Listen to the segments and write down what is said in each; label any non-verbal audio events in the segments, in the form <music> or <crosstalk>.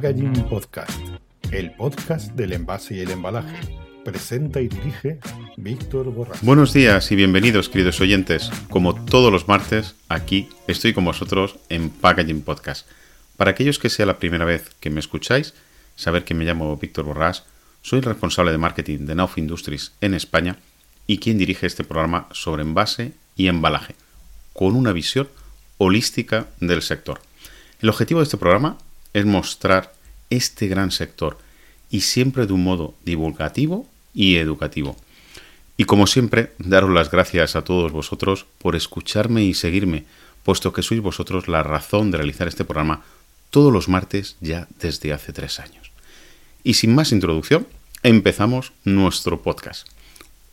Packaging Podcast, el podcast del envase y el embalaje. Presenta y dirige Víctor Borras. Buenos días y bienvenidos, queridos oyentes. Como todos los martes, aquí estoy con vosotros en Packaging Podcast. Para aquellos que sea la primera vez que me escucháis, saber que me llamo Víctor Borrás, soy el responsable de marketing de Nauf Industries en España y quien dirige este programa sobre envase y embalaje, con una visión holística del sector. El objetivo de este programa es mostrar este gran sector y siempre de un modo divulgativo y educativo. Y como siempre, daros las gracias a todos vosotros por escucharme y seguirme, puesto que sois vosotros la razón de realizar este programa todos los martes ya desde hace tres años. Y sin más introducción, empezamos nuestro podcast.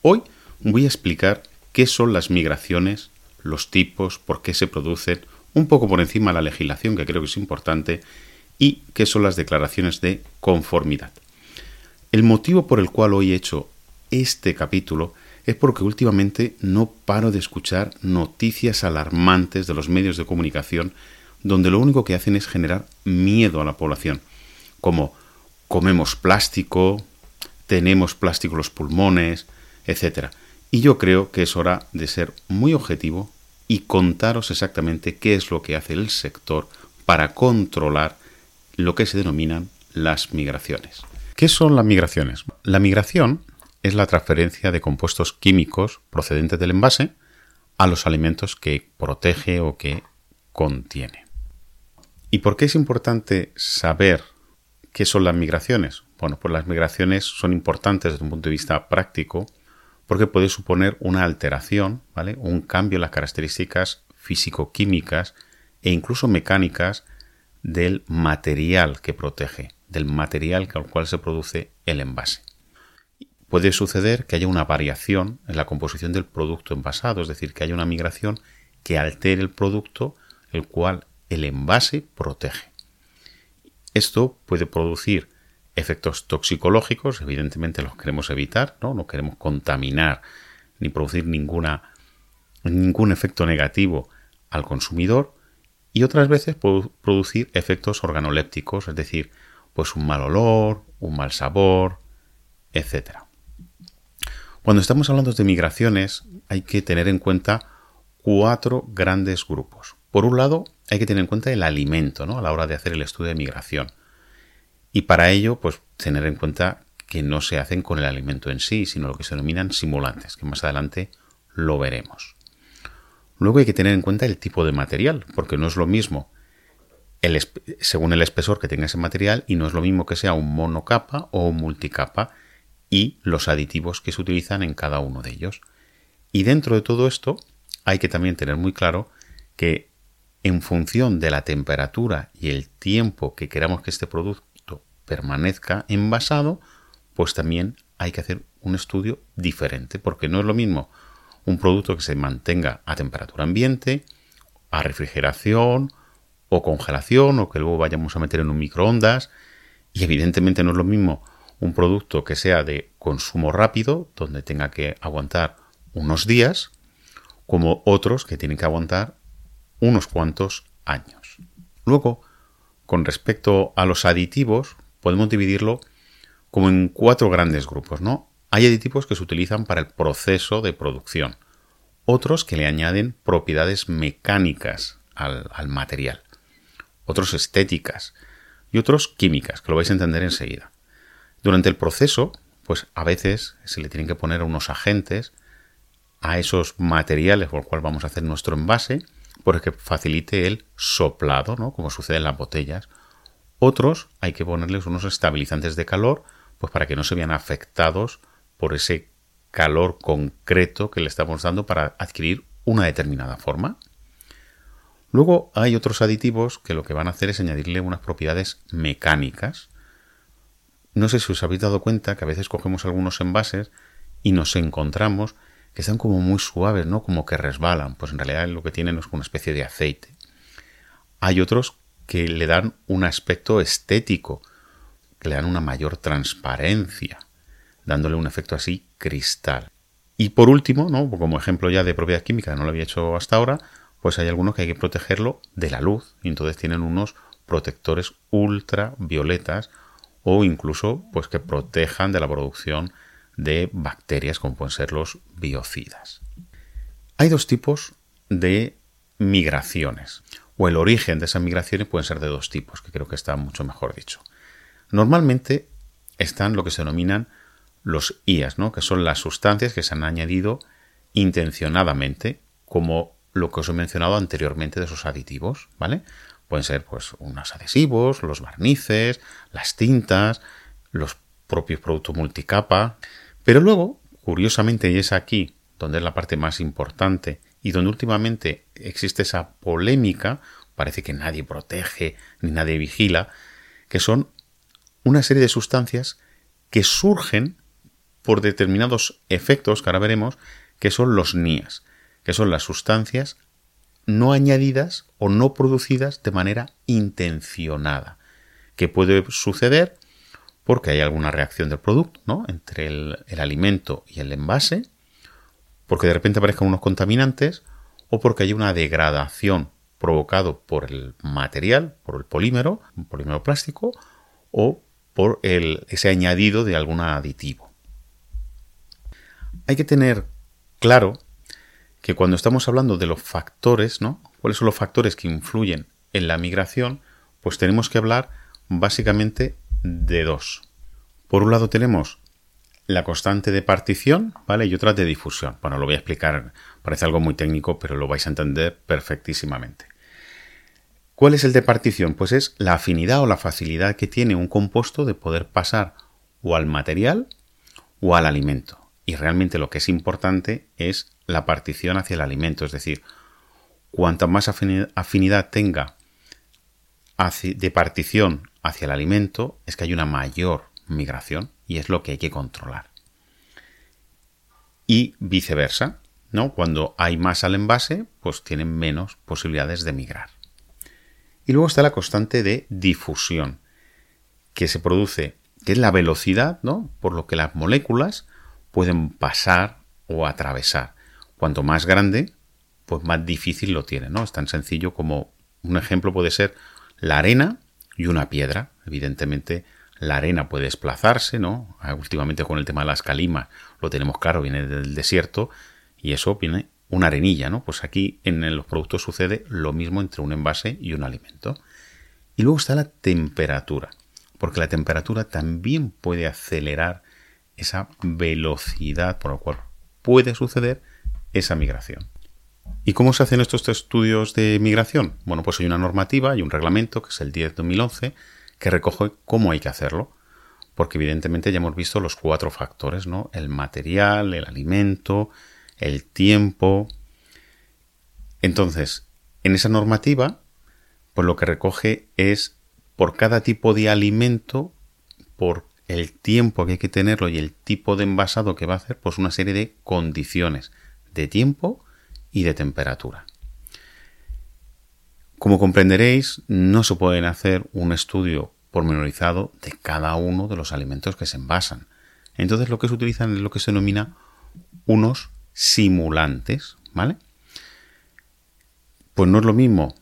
Hoy voy a explicar qué son las migraciones, los tipos, por qué se producen, un poco por encima la legislación que creo que es importante y qué son las declaraciones de conformidad. El motivo por el cual hoy he hecho este capítulo es porque últimamente no paro de escuchar noticias alarmantes de los medios de comunicación donde lo único que hacen es generar miedo a la población, como comemos plástico, tenemos plástico en los pulmones, etc. Y yo creo que es hora de ser muy objetivo y contaros exactamente qué es lo que hace el sector para controlar lo que se denominan las migraciones. ¿Qué son las migraciones? La migración es la transferencia de compuestos químicos procedentes del envase a los alimentos que protege o que contiene. ¿Y por qué es importante saber qué son las migraciones? Bueno, pues las migraciones son importantes desde un punto de vista práctico porque puede suponer una alteración, ¿vale? Un cambio en las características físico-químicas e incluso mecánicas del material que protege, del material con el cual se produce el envase. Puede suceder que haya una variación en la composición del producto envasado, es decir, que haya una migración que altere el producto el cual el envase protege. Esto puede producir efectos toxicológicos, evidentemente los queremos evitar, no, no queremos contaminar ni producir ninguna, ningún efecto negativo al consumidor, y otras veces producir efectos organolépticos, es decir, pues un mal olor, un mal sabor, etc. Cuando estamos hablando de migraciones hay que tener en cuenta cuatro grandes grupos. Por un lado, hay que tener en cuenta el alimento ¿no? a la hora de hacer el estudio de migración. Y para ello, pues tener en cuenta que no se hacen con el alimento en sí, sino lo que se denominan simulantes, que más adelante lo veremos. Luego hay que tener en cuenta el tipo de material, porque no es lo mismo según el espesor que tenga ese material y no es lo mismo que sea un monocapa o un multicapa y los aditivos que se utilizan en cada uno de ellos. Y dentro de todo esto hay que también tener muy claro que en función de la temperatura y el tiempo que queramos que este producto permanezca envasado, pues también hay que hacer un estudio diferente, porque no es lo mismo un producto que se mantenga a temperatura ambiente, a refrigeración o congelación o que luego vayamos a meter en un microondas. Y evidentemente no es lo mismo un producto que sea de consumo rápido, donde tenga que aguantar unos días, como otros que tienen que aguantar unos cuantos años. Luego, con respecto a los aditivos, podemos dividirlo como en cuatro grandes grupos, ¿no? Hay aditivos que se utilizan para el proceso de producción, otros que le añaden propiedades mecánicas al, material, otros estéticas y otros químicas, que lo vais a entender enseguida. Durante el proceso, pues a veces se le tienen que poner unos agentes a esos materiales por los cuales vamos a hacer nuestro envase, porque facilite el soplado, ¿no? como sucede en las botellas. Otros hay que ponerles unos estabilizantes de calor pues para que no se vean afectados por ese calor concreto que le estamos dando para adquirir una determinada forma. Luego hay otros aditivos que lo que van a hacer es añadirle unas propiedades mecánicas. No sé si os habéis dado cuenta que a veces cogemos algunos envases y nos encontramos que están como muy suaves, ¿no? Como que resbalan. Pues en realidad lo que tienen es una especie de aceite. Hay otros que le dan un aspecto estético, que le dan una mayor transparencia dándole un efecto así cristal. Y por último, ¿no? como ejemplo ya de propiedad química, no lo había hecho hasta ahora, pues hay algunos que hay que protegerlo de la luz. Y entonces tienen unos protectores ultravioletas o incluso pues que protejan de la producción de bacterias como pueden ser los biocidas. Hay dos tipos de migraciones o el origen de esas migraciones pueden ser de dos tipos, que creo que está mucho mejor dicho. Normalmente están lo que se denominan los IAS, ¿no? que son las sustancias que se han añadido intencionadamente, como lo que os he mencionado anteriormente de esos aditivos, ¿vale? Pueden ser pues unos adhesivos, los barnices, las tintas, los propios productos multicapa. Pero luego, curiosamente, y es aquí donde es la parte más importante y donde últimamente existe esa polémica, parece que nadie protege ni nadie vigila, que son una serie de sustancias que surgen por determinados efectos que ahora veremos, que son los NIAS, que son las sustancias no añadidas o no producidas de manera intencionada, que puede suceder porque hay alguna reacción del producto, ¿no? Entre el, alimento y el envase, porque de repente aparezcan unos contaminantes, o porque hay una degradación provocado por el material, por el polímero, un polímero plástico, o por el, ese añadido de algún aditivo hay que tener claro que cuando estamos hablando de los factores, ¿no? ¿Cuáles son los factores que influyen en la migración? Pues tenemos que hablar básicamente de dos. Por un lado tenemos la constante de partición, ¿vale? Y otra de difusión. Bueno, lo voy a explicar, parece algo muy técnico, pero lo vais a entender perfectísimamente. ¿Cuál es el de partición? Pues es la afinidad o la facilidad que tiene un compuesto de poder pasar o al material o al alimento. Y realmente lo que es importante es la partición hacia el alimento, es decir, cuanta más afinidad tenga de partición hacia el alimento, es que hay una mayor migración y es lo que hay que controlar. Y viceversa, ¿no? Cuando hay más al envase, pues tienen menos posibilidades de migrar. Y luego está la constante de difusión, que se produce, que es la velocidad, ¿no? Por lo que las moléculas pueden pasar o atravesar. Cuanto más grande, pues más difícil lo tiene, ¿no? Es tan sencillo como un ejemplo puede ser la arena y una piedra. Evidentemente, la arena puede desplazarse, ¿no? Ah, últimamente con el tema de las calimas lo tenemos claro, viene del desierto y eso viene una arenilla, ¿no? Pues aquí en los productos sucede lo mismo entre un envase y un alimento. Y luego está la temperatura, porque la temperatura también puede acelerar esa velocidad por la cual puede suceder esa migración. ¿Y cómo se hacen estos estudios de migración? Bueno, pues hay una normativa y un reglamento, que es el 10-2011, que recoge cómo hay que hacerlo. Porque evidentemente ya hemos visto los cuatro factores, ¿no? El material, el alimento, el tiempo. Entonces, en esa normativa, pues lo que recoge es por cada tipo de alimento, por el tiempo que hay que tenerlo y el tipo de envasado que va a hacer, pues una serie de condiciones de tiempo y de temperatura. Como comprenderéis, no se puede hacer un estudio pormenorizado de cada uno de los alimentos que se envasan. Entonces lo que se utilizan es lo que se denomina unos simulantes, ¿vale? Pues no es lo mismo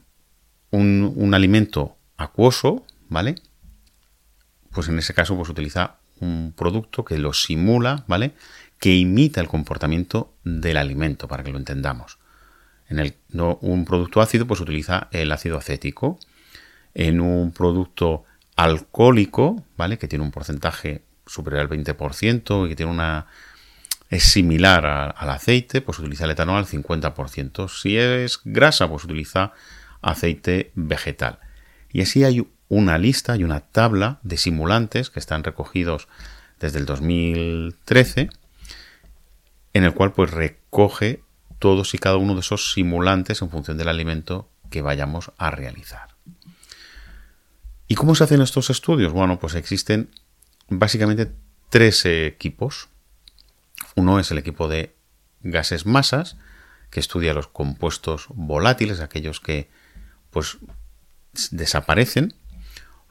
un alimento acuoso, ¿vale? Pues en ese caso pues utiliza un producto que lo simula, ¿vale? Que imita el comportamiento del alimento, para que lo entendamos. En el, un producto ácido, pues utiliza el ácido acético. En un producto alcohólico, ¿vale? Que tiene un porcentaje superior al 20% y que tiene una es similar al aceite, pues utiliza el etanol al 50%. Si es grasa, pues utiliza aceite vegetal. Y así hay una lista y una tabla de simulantes que están recogidos desde el 2013, en el cual pues recoge todos y cada uno de esos simulantes en función del alimento que vayamos a realizar. ¿Y cómo se hacen estos estudios? Bueno, pues existen básicamente tres equipos. Uno es el equipo de gases masas, que estudia los compuestos volátiles, aquellos que pues desaparecen.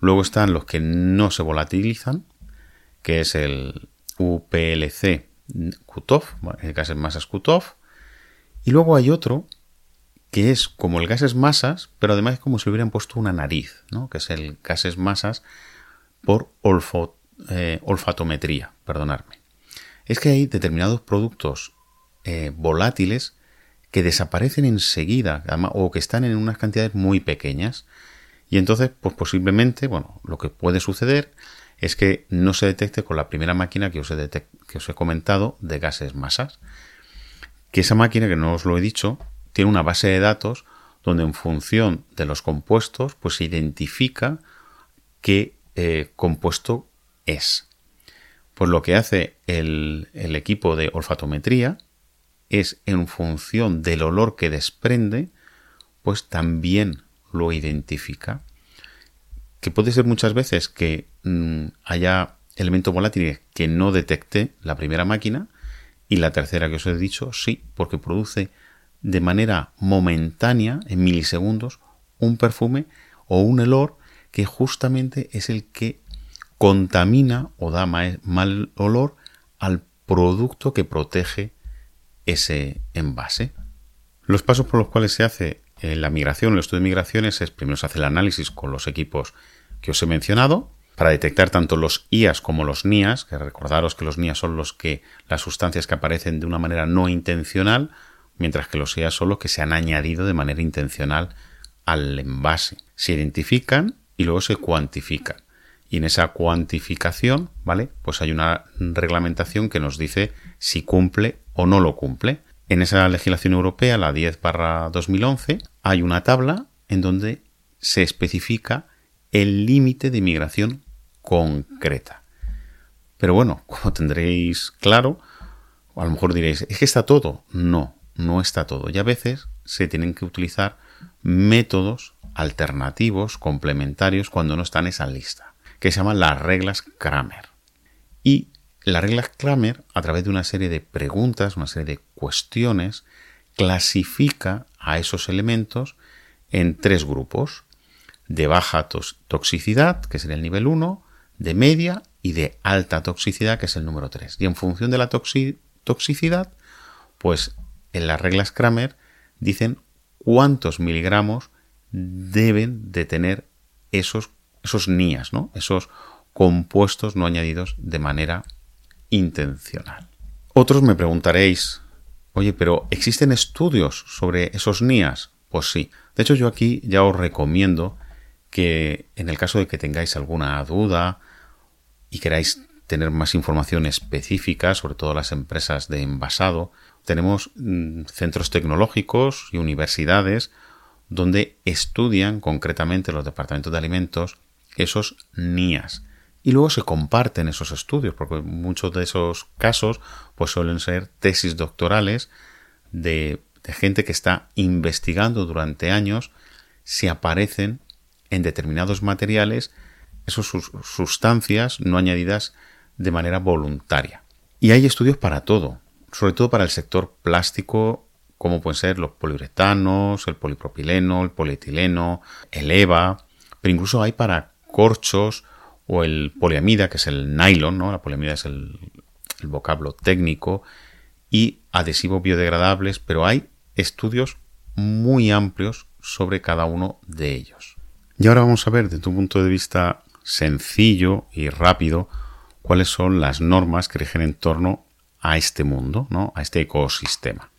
Luego están los que no se volatilizan, que es el UPLC Kutov, el gases masas Kutov. Y luego hay otro que es como el gases masas, pero además es como si hubieran puesto una nariz, ¿no? que es el gases masas por eh, olfatometría, perdonadme. Es que hay determinados productos eh, volátiles que desaparecen enseguida o que están en unas cantidades muy pequeñas. Y entonces, pues posiblemente, bueno, lo que puede suceder es que no se detecte con la primera máquina que os he, que os he comentado de gases masas. Que esa máquina, que no os lo he dicho, tiene una base de datos donde en función de los compuestos, pues se identifica qué eh, compuesto es. Pues lo que hace el, el equipo de olfatometría es en función del olor que desprende, pues también lo identifica. Que puede ser muchas veces que mm, haya elementos volátiles que no detecte la primera máquina y la tercera que os he dicho, sí, porque produce de manera momentánea, en milisegundos, un perfume o un olor que justamente es el que contamina o da mal olor al producto que protege ese envase. Los pasos por los cuales se hace eh, la migración, el estudio de migraciones, es primero se hace el análisis con los equipos que os he mencionado para detectar tanto los IAS como los NIAS, que recordaros que los NIAS son los que las sustancias que aparecen de una manera no intencional, mientras que los IAS son los que se han añadido de manera intencional al envase. Se identifican y luego se cuantifican. Y en esa cuantificación, ¿vale? Pues hay una reglamentación que nos dice si cumple o no lo cumple. En esa legislación europea, la 10 2011, hay una tabla en donde se especifica el límite de migración concreta. Pero bueno, <laughs> como tendréis claro, a lo mejor diréis, ¿es que está todo? No, no está todo. Y a veces se tienen que utilizar métodos alternativos, complementarios, cuando no están en esa lista que se llaman las reglas Kramer. Y las reglas Kramer, a través de una serie de preguntas, una serie de cuestiones, clasifica a esos elementos en tres grupos. De baja toxicidad, que sería el nivel 1, de media y de alta toxicidad, que es el número 3. Y en función de la toxicidad, pues en las reglas Kramer dicen cuántos miligramos deben de tener esos esos NIAS, ¿no? esos compuestos no añadidos de manera intencional. Otros me preguntaréis, oye, pero ¿existen estudios sobre esos NIAS? Pues sí. De hecho, yo aquí ya os recomiendo que en el caso de que tengáis alguna duda y queráis tener más información específica, sobre todo las empresas de envasado, tenemos mm, centros tecnológicos y universidades donde estudian concretamente los departamentos de alimentos esos NIAS. Y luego se comparten esos estudios, porque muchos de esos casos pues suelen ser tesis doctorales de, gente que está investigando durante años si aparecen en determinados materiales esas sustancias no añadidas de manera voluntaria. Y hay estudios para todo, sobre todo para el sector plástico, como pueden ser los poliuretanos, el polipropileno, el polietileno, el EVA, pero incluso hay para corchos o el poliamida, que es el nylon, ¿no? La poliamida es el, vocablo técnico, y adhesivos biodegradables, pero hay estudios muy amplios sobre cada uno de ellos. Y ahora vamos a ver desde un punto de vista sencillo y rápido cuáles son las normas que rigen en torno a este mundo, ¿no? a este ecosistema.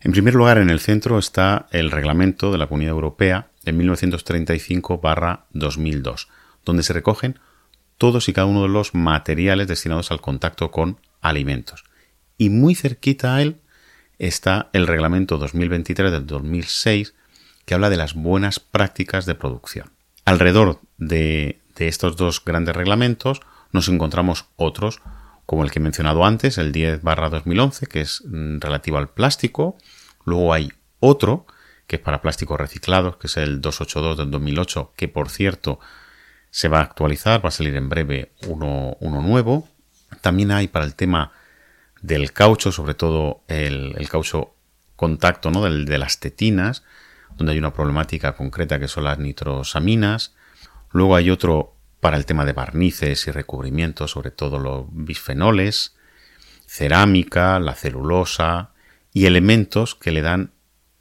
En primer lugar, en el centro está el reglamento de la Comunidad Europea de 1935-2002, donde se recogen todos y cada uno de los materiales destinados al contacto con alimentos. Y muy cerquita a él está el reglamento 2023 del 2006, que habla de las buenas prácticas de producción. Alrededor de, estos dos grandes reglamentos nos encontramos otros, como el que he mencionado antes, el 10 barra 2011, que es mm, relativo al plástico. Luego hay otro, que es para plásticos reciclados, que es el 282 del 2008, que por cierto se va a actualizar, va a salir en breve uno, uno nuevo. También hay para el tema del caucho, sobre todo el, caucho contacto ¿no? Del, de las tetinas, donde hay una problemática concreta que son las nitrosaminas. Luego hay otro para el tema de barnices y recubrimientos, sobre todo los bisfenoles, cerámica, la celulosa y elementos que le dan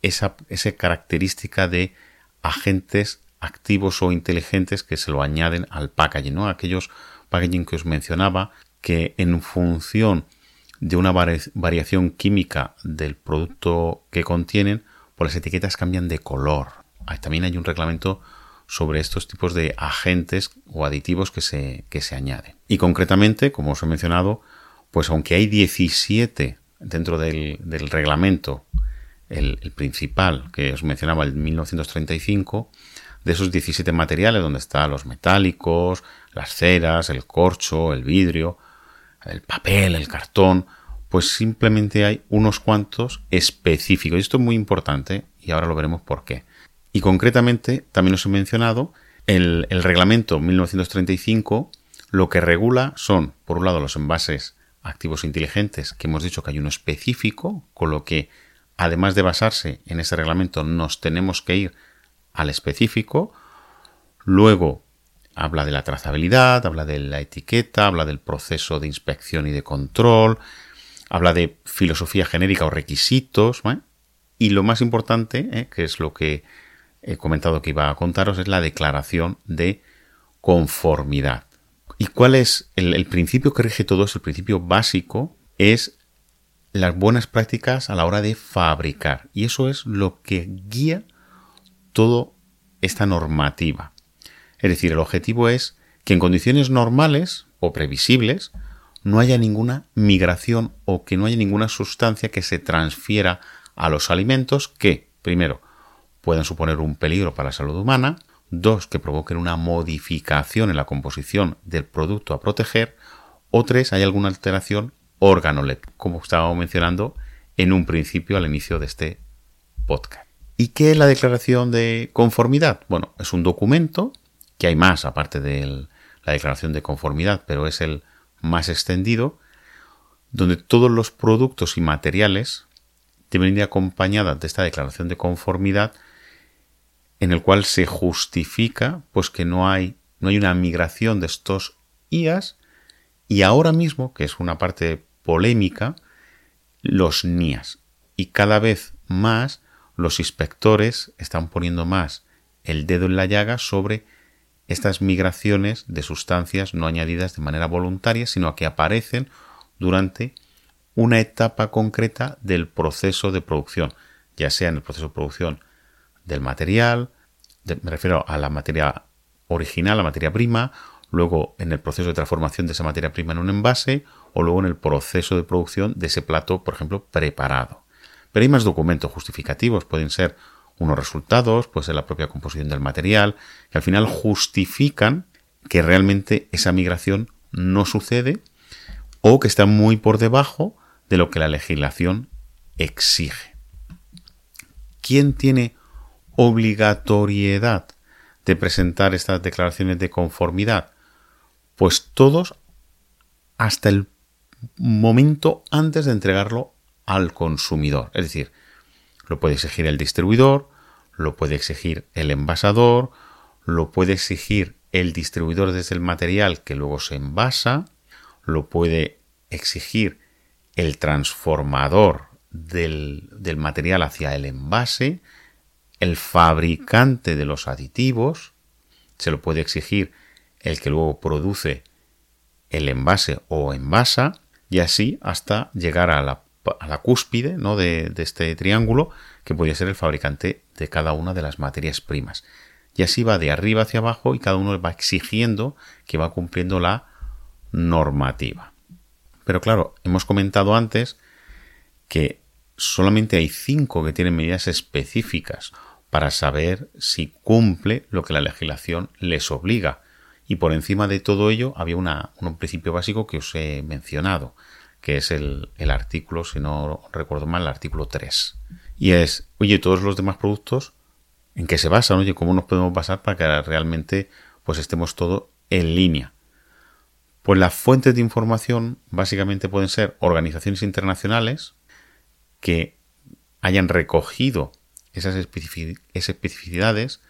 esa, esa característica de agentes activos o inteligentes que se lo añaden al packaging, ¿no? Aquellos packaging que os mencionaba que en función de una variación química del producto que contienen, pues las etiquetas cambian de color. También hay un reglamento sobre estos tipos de agentes o aditivos que se, se añaden. Y concretamente, como os he mencionado, pues aunque hay 17 dentro del, reglamento, el, principal que os mencionaba, el 1935, de esos 17 materiales donde están los metálicos, las ceras, el corcho, el vidrio, el papel, el cartón, pues simplemente hay unos cuantos específicos. Y esto es muy importante y ahora lo veremos por qué. Y concretamente, también os he mencionado, el, reglamento 1935 lo que regula son, por un lado, los envases activos inteligentes, que hemos dicho que hay uno específico, con lo que, además de basarse en ese reglamento, nos tenemos que ir al específico. Luego habla de la trazabilidad, habla de la etiqueta, habla del proceso de inspección y de control, habla de filosofía genérica o requisitos. Y lo más importante, ¿eh? que es lo que he comentado que iba a contaros es la declaración de conformidad. ¿Y cuál es el, principio que rige todo eso? El principio básico es las buenas prácticas a la hora de fabricar. Y eso es lo que guía toda esta normativa. Es decir, el objetivo es que en condiciones normales o previsibles no haya ninguna migración o que no haya ninguna sustancia que se transfiera a los alimentos que, primero, pueden suponer un peligro para la salud humana, dos, que provoquen una modificación en la composición del producto a proteger, o tres, hay alguna alteración organolep, como estábamos mencionando en un principio al inicio de este podcast. ¿Y qué es la declaración de conformidad? Bueno, es un documento, que hay más aparte de la declaración de conformidad, pero es el más extendido, donde todos los productos y materiales deben ir acompañados de esta declaración de conformidad en el cual se justifica pues que no hay, no hay una migración de estos IAS y ahora mismo, que es una parte polémica, los NIAS. Y cada vez más los inspectores están poniendo más el dedo en la llaga sobre estas migraciones de sustancias no añadidas de manera voluntaria, sino que aparecen durante una etapa concreta del proceso de producción, ya sea en el proceso de producción del material, me refiero a la materia original, la materia prima, luego en el proceso de transformación de esa materia prima en un envase o luego en el proceso de producción de ese plato, por ejemplo, preparado. Pero hay más documentos justificativos, pueden ser unos resultados, puede ser la propia composición del material, que al final justifican que realmente esa migración no sucede o que está muy por debajo de lo que la legislación exige. ¿Quién tiene obligatoriedad de presentar estas declaraciones de conformidad? Pues todos hasta el momento antes de entregarlo al consumidor. Es decir, lo puede exigir el distribuidor, lo puede exigir el envasador, lo puede exigir el distribuidor desde el material que luego se envasa, lo puede exigir el transformador del, del material hacia el envase, el fabricante de los aditivos, se lo puede exigir el que luego produce el envase o envasa, y así hasta llegar a la, cúspide ¿no? de, este triángulo, que podría ser el fabricante de cada una de las materias primas. Y así va de arriba hacia abajo y cada uno va exigiendo que va cumpliendo la normativa. Pero claro, hemos comentado antes que solamente hay cinco que tienen medidas específicas para saber si cumple lo que la legislación les obliga. Y por encima de todo ello había un principio básico que os he mencionado, que es el, artículo, si no recuerdo mal, el artículo 3. Y es, oye, todos los demás productos, ¿en qué se basan? Oye, ¿cómo nos podemos basar para que realmente pues estemos todo en línea? Pues las fuentes de información básicamente pueden ser organizaciones internacionales que hayan recogido esas especificidades,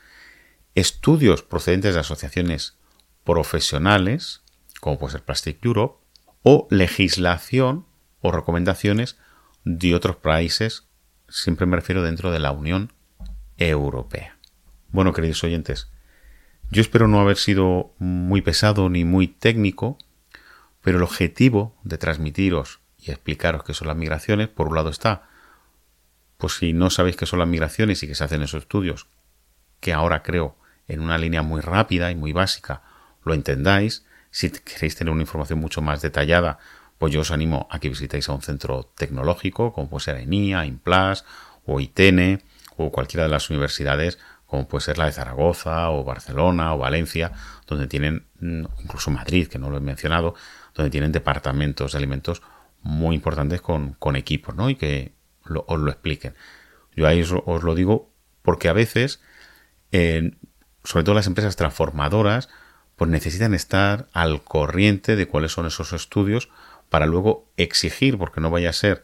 estudios procedentes de asociaciones profesionales, como puede ser Plastic Europe, o legislación o recomendaciones de otros países, siempre me refiero dentro de la Unión Europea. Bueno, queridos oyentes, yo espero no haber sido muy pesado ni muy técnico, pero el objetivo de transmitiros y explicaros qué son las migraciones, por un lado está, pues si no sabéis qué son las migraciones y que se hacen esos estudios, que ahora creo en una línea muy rápida y muy básica lo entendáis, si queréis tener una información mucho más detallada, pues yo os animo a que visitéis a un centro tecnológico, como puede ser ENIA, INPLAS o ITENE, o cualquiera de las universidades como puede ser la de Zaragoza o Barcelona o Valencia, donde tienen, mm, incluso Madrid, que no lo he mencionado, donde tienen departamentos de alimentos muy importantes con, equipos, ¿no? Y que os lo expliquen. Yo ahí os, lo digo porque a veces, sobre todo las empresas transformadoras, pues necesitan estar al corriente de cuáles son esos estudios para luego exigir, porque no vaya a ser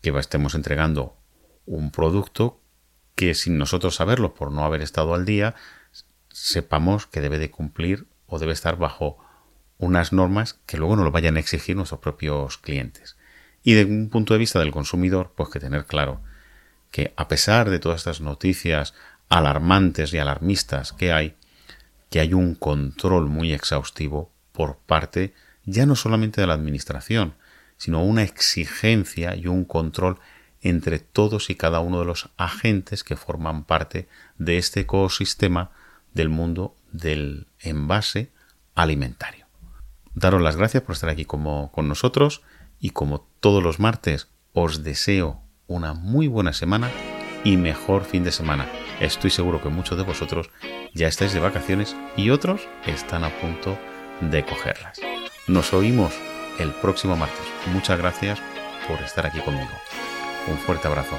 que estemos entregando un producto que sin nosotros saberlo por no haber estado al día, sepamos que debe de cumplir o debe estar bajo unas normas que luego no lo vayan a exigir nuestros propios clientes. Y de un punto de vista del consumidor, pues que tener claro que a pesar de todas estas noticias alarmantes y alarmistas que hay, que hay un control muy exhaustivo por parte ya no solamente de la administración, sino una exigencia y un control entre todos y cada uno de los agentes que forman parte de este ecosistema del mundo del envase alimentario. Daros las gracias por estar aquí como, con nosotros y como todos los martes os deseo una muy buena semana y mejor fin de semana. Estoy seguro que muchos de vosotros ya estáis de vacaciones y otros están a punto de cogerlas. Nos oímos el próximo martes. Muchas gracias por estar aquí conmigo. Un fuerte abrazo.